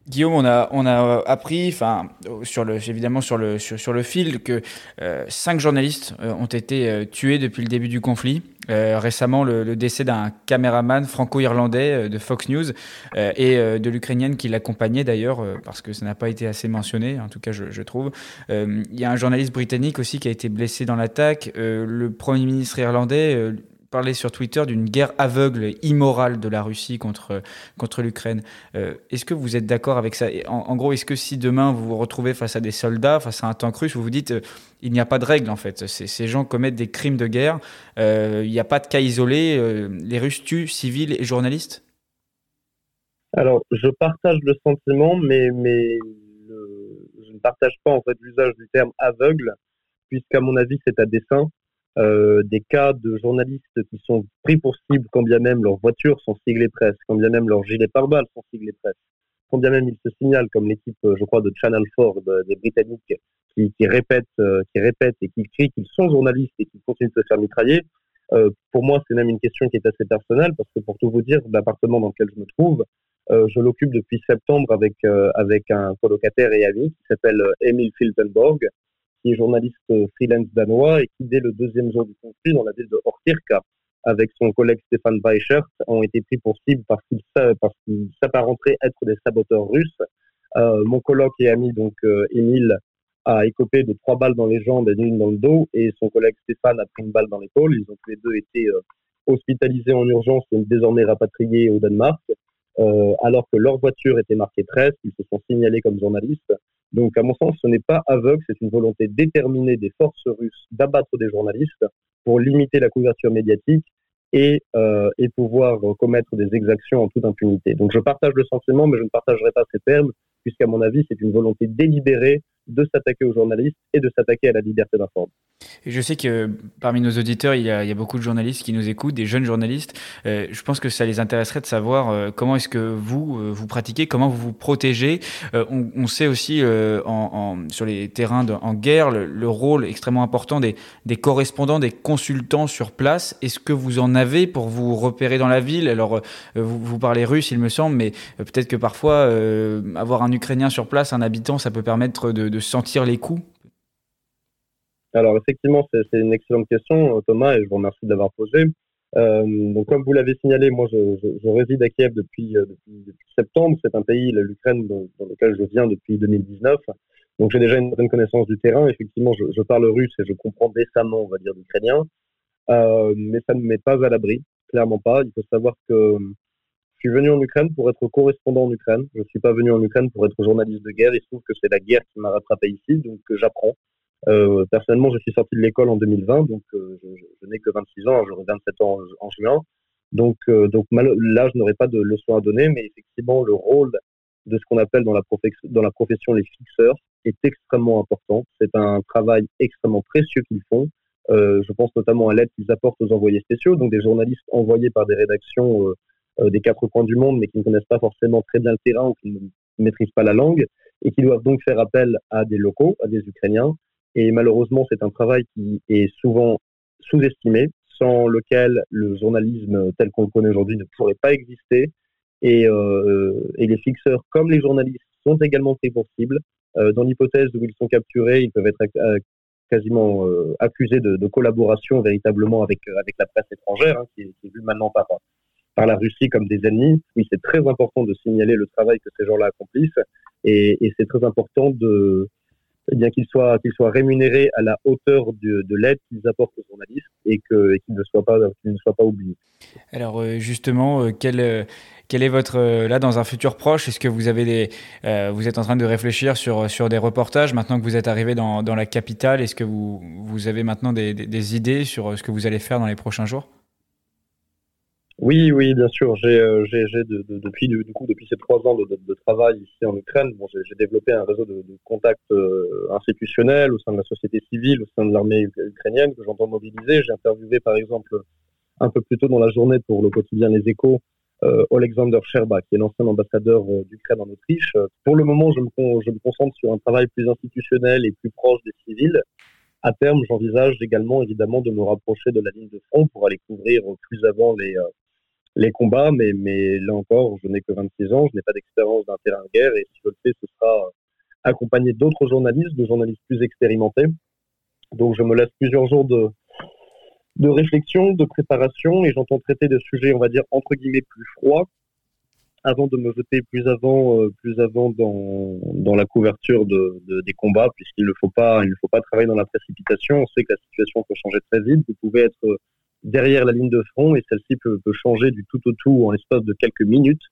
Guillaume, on a, on a appris, enfin, sur le, évidemment sur le, sur, sur le fil, que euh, cinq journalistes euh, ont été euh, tués depuis le début du conflit. Euh, récemment, le, le décès d'un caméraman franco-irlandais de Fox News et de l'Ukrainienne qui l'accompagnait d'ailleurs, parce que ça n'a pas été assez mentionné, en tout cas je, je trouve. Il y a un journaliste britannique aussi qui a été blessé dans l'attaque. le Premier ministre irlandais parler sur Twitter d'une guerre aveugle, immorale de la Russie contre, contre l'Ukraine. Euh, est-ce que vous êtes d'accord avec ça? En, gros, est-ce que si demain vous vous retrouvez face à des soldats, face à un tank russe, vous vous dites euh, il n'y a pas de règle en fait, ces gens commettent des crimes de guerre, euh, il n'y a pas de cas isolés, euh, les Russes tuent civils et journalistes? Alors, je partage le sentiment, mais, mais je ne partage pas en fait l'usage du terme aveugle, puisqu'à mon avis c'est à dessein. Euh, des cas de journalistes qui sont pris pour cible quand bien même leurs voitures sont siglées presse, quand bien même leurs gilets pare-balles sont siglés presse, quand bien même ils se signalent comme l'équipe, euh, je crois, de Channel 4 de, des Britanniques qui, qui répètent, euh, qui répètent et qui crient qu'ils sont journalistes et qui continuent de se faire mitrailler. Euh, pour moi, c'est même une question qui est assez personnelle parce que pour tout vous dire, l'appartement dans lequel je me trouve, euh, je l'occupe depuis septembre avec avec un colocataire et ami qui s'appelle Emil Filtenborg, qui est journaliste euh, freelance danois et qui, dès le deuxième jour du conflit, dans la ville de Ortirka, avec son collègue Stéphane Weichert, ont été pris pour cible parce qu'ils qu s'apparenteraient être des saboteurs russes. Euh, mon colloque et ami, donc euh, Émile, a écopé de trois balles dans les jambes et une dans le dos, et son collègue Stéphane a pris une balle dans l'épaule. Ils ont tous les deux été euh, hospitalisés en urgence et désormais rapatriés au Danemark, alors que leur voiture était marquée 13, ils se sont signalés comme journalistes. Donc, à mon sens, ce n'est pas aveugle, c'est une volonté déterminée des forces russes d'abattre des journalistes pour limiter la couverture médiatique et, euh, et pouvoir commettre des exactions en toute impunité. Donc, je partage le sentiment, mais je ne partagerai pas ces termes, puisqu'à mon avis, c'est une volonté délibérée de s'attaquer aux journalistes et de s'attaquer à la liberté d'informer. Et je sais que parmi nos auditeurs, il y, a, il y a beaucoup de journalistes qui nous écoutent, des jeunes journalistes. Euh, je pense que ça les intéresserait de savoir euh, comment est-ce que vous euh, vous pratiquez, comment vous vous protégez. Euh, on, on, sait aussi euh, en, en, sur les terrains de, en guerre le, le, rôle extrêmement important des, des, correspondants, des consultants sur place. Est-ce que vous en avez pour vous repérer dans la ville? Alors, euh, vous, vous, parlez russe, il me semble, mais peut-être que parfois avoir un Ukrainien sur place, un habitant, ça peut permettre de, de sentir les coups alors effectivement, c'est une excellente question, Thomas, et je vous remercie de l'avoir posée. Euh, donc comme vous l'avez signalé, moi je, réside à Kiev depuis, euh, depuis, septembre. C'est un pays, l'Ukraine, dans, lequel je viens depuis 2019. Donc j'ai déjà une bonne connaissance du terrain. Effectivement, je, parle russe et je comprends décemment, on va dire, l'ukrainien. Euh, mais ça ne me met pas à l'abri, clairement pas. Il faut savoir que je suis venu en Ukraine pour être correspondant en Ukraine. Je ne suis pas venu en Ukraine pour être journaliste de guerre. Il se trouve que c'est la guerre qui m'a rattrapé ici, donc j'apprends. Euh, personnellement, je suis sorti de l'école en 2020, donc euh, je, je n'ai que 26 ans, j'aurai 27 ans en, en juin. Donc, euh, donc là, je n'aurai pas de leçon à donner, mais effectivement, le rôle de ce qu'on appelle dans la, dans la profession les fixeurs est extrêmement important. C'est un travail extrêmement précieux qu'ils font. Euh, je pense notamment à l'aide qu'ils apportent aux envoyés spéciaux, donc des journalistes envoyés par des rédactions euh, euh, des quatre coins du monde, mais qui ne connaissent pas forcément très bien le terrain ou qui ne maîtrisent pas la langue, et qui doivent donc faire appel à des locaux, à des Ukrainiens, et malheureusement, c'est un travail qui est souvent sous-estimé, sans lequel le journalisme tel qu'on le connaît aujourd'hui ne pourrait pas exister. Et, euh, les fixeurs, comme les journalistes, sont également pris pour. Euh, dans l'hypothèse où ils sont capturés, ils peuvent être euh, quasiment accusés de, collaboration véritablement avec, avec la presse étrangère, hein, qui, est, vue maintenant par, par la Russie comme des ennemis. Oui, c'est très important de signaler le travail que ces gens-là accomplissent et c'est très important de eh bien qu'ils soient qu'ils soient rémunérés à la hauteur de, de l'aide qu'ils apportent aux journalistes et que qu'ils ne soient pas qu'ils ne soient pas oubliés. Alors euh, justement, euh, quel euh, quel est votre là dans un futur proche? Est-ce que vous avez des vous êtes en train de réfléchir sur sur des reportages maintenant que vous êtes arrivé dans, dans la capitale? Est-ce que vous vous avez maintenant des, des, des idées sur ce que vous allez faire dans les prochains jours? Oui, oui, bien sûr. J'ai, euh, j'ai, j'ai de, de, depuis du, coup depuis ces trois ans de, de, travail ici en Ukraine, bon, j'ai, j'ai développé un réseau de, contacts euh, institutionnels au sein de la société civile, au sein de l'armée ukrainienne que j'entends mobiliser. J'ai interviewé par exemple un peu plus tôt dans la journée pour le quotidien Les Échos euh, Alexander Sherba, qui est l'ancien ambassadeur euh, d'Ukraine en Autriche. Pour le moment, je me, je me concentre sur un travail plus institutionnel et plus proche des civils. À terme, j'envisage également évidemment de me rapprocher de la ligne de front pour aller couvrir plus avant les les combats, mais, mais là encore, je n'ai que 26 ans, je n'ai pas d'expérience d'un terrain de guerre, et si je le fais, ce sera accompagné d'autres journalistes, de journalistes plus expérimentés. Donc je me laisse plusieurs jours de, de réflexion, de préparation, et j'entends traiter de sujets, on va dire, entre guillemets, plus froids, avant de me jeter plus avant, euh, plus avant dans, dans la couverture de, de des combats, puisqu'il ne faut pas, il ne faut pas travailler dans la précipitation. On sait que la situation peut changer très vite. Vous pouvez être derrière la ligne de front et celle-ci peut, changer du tout au tout en l'espace de quelques minutes.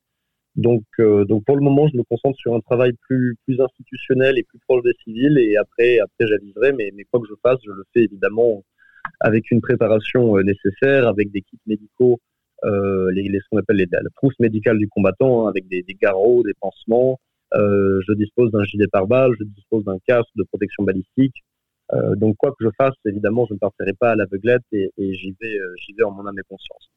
Donc, euh, donc pour le moment, je me concentre sur un travail plus, plus institutionnel et plus proche des civils et après, après j'aviserai, mais, quoi que je fasse, je le fais évidemment avec une préparation euh, nécessaire, avec des kits médicaux, euh, les, ce qu'on appelle les, la trousse médicale du combattant, hein, avec des, des garrots, des pansements. Je dispose d'un gilet pare-balles, je dispose d'un casque de protection balistique, euh, donc quoi que je fasse, évidemment, je ne partirai pas à l'aveuglette et, et j'y vais, euh, j'y vais en mon âme et conscience.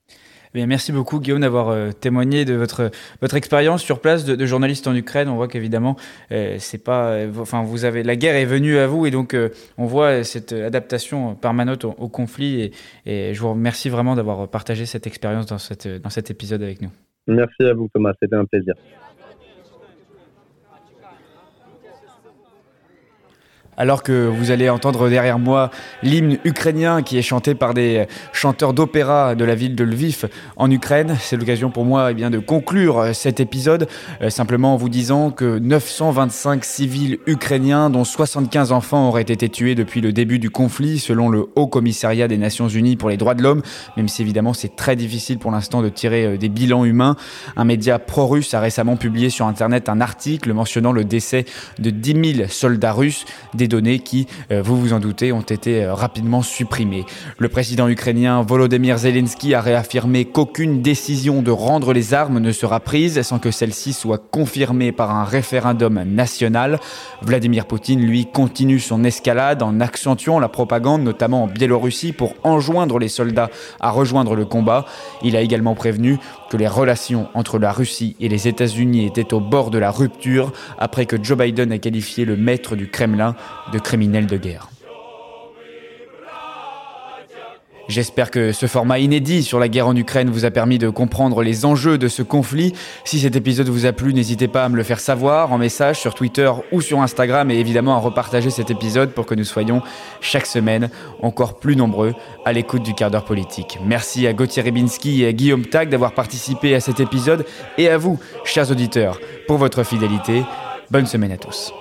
Bien, merci beaucoup Guillaume d'avoir euh, témoigné de votre votre expérience sur place de, de, journaliste en Ukraine. On voit qu'évidemment, c'est pas, enfin vous avez la guerre est venue à vous et donc on voit cette adaptation permanente au, au conflit et, et, je vous remercie vraiment d'avoir partagé cette expérience dans cette dans cet épisode avec nous. Merci à vous Thomas, c'était un plaisir. Alors que vous allez entendre derrière moi l'hymne ukrainien qui est chanté par des chanteurs d'opéra de la ville de Lviv en Ukraine. C'est l'occasion pour moi eh bien, de conclure cet épisode euh, simplement en vous disant que 925 civils ukrainiens dont 75 enfants auraient été tués depuis le début du conflit selon le Haut Commissariat des Nations Unies pour les droits de l'homme, même si évidemment c'est très difficile pour l'instant de tirer euh, des bilans humains. Un média pro-russe a récemment publié sur Internet un article mentionnant le décès de 10 000 soldats russes, données qui, euh, vous vous en doutez, ont été euh, rapidement supprimées. Le président ukrainien Volodymyr Zelensky a réaffirmé qu'aucune décision de rendre les armes ne sera prise sans que celle-ci soit confirmée par un référendum national. Vladimir Poutine, lui, continue son escalade en accentuant la propagande, notamment en Biélorussie, pour enjoindre les soldats à rejoindre le combat. Il a également prévenu que les relations entre la Russie et les États-Unis étaient au bord de la rupture après que Joe Biden a qualifié le maître du Kremlin de criminel de guerre. J'espère que ce format inédit sur la guerre en Ukraine vous a permis de comprendre les enjeux de ce conflit. Si cet épisode vous a plu, n'hésitez pas à me le faire savoir en message sur Twitter ou sur Instagram et évidemment à repartager cet épisode pour que nous soyons chaque semaine encore plus nombreux à l'écoute du quart d'heure politique. Merci à Gauthier Ribinski et à Guillaume Tag d'avoir participé à cet épisode et à vous, chers auditeurs, pour votre fidélité. Bonne semaine à tous.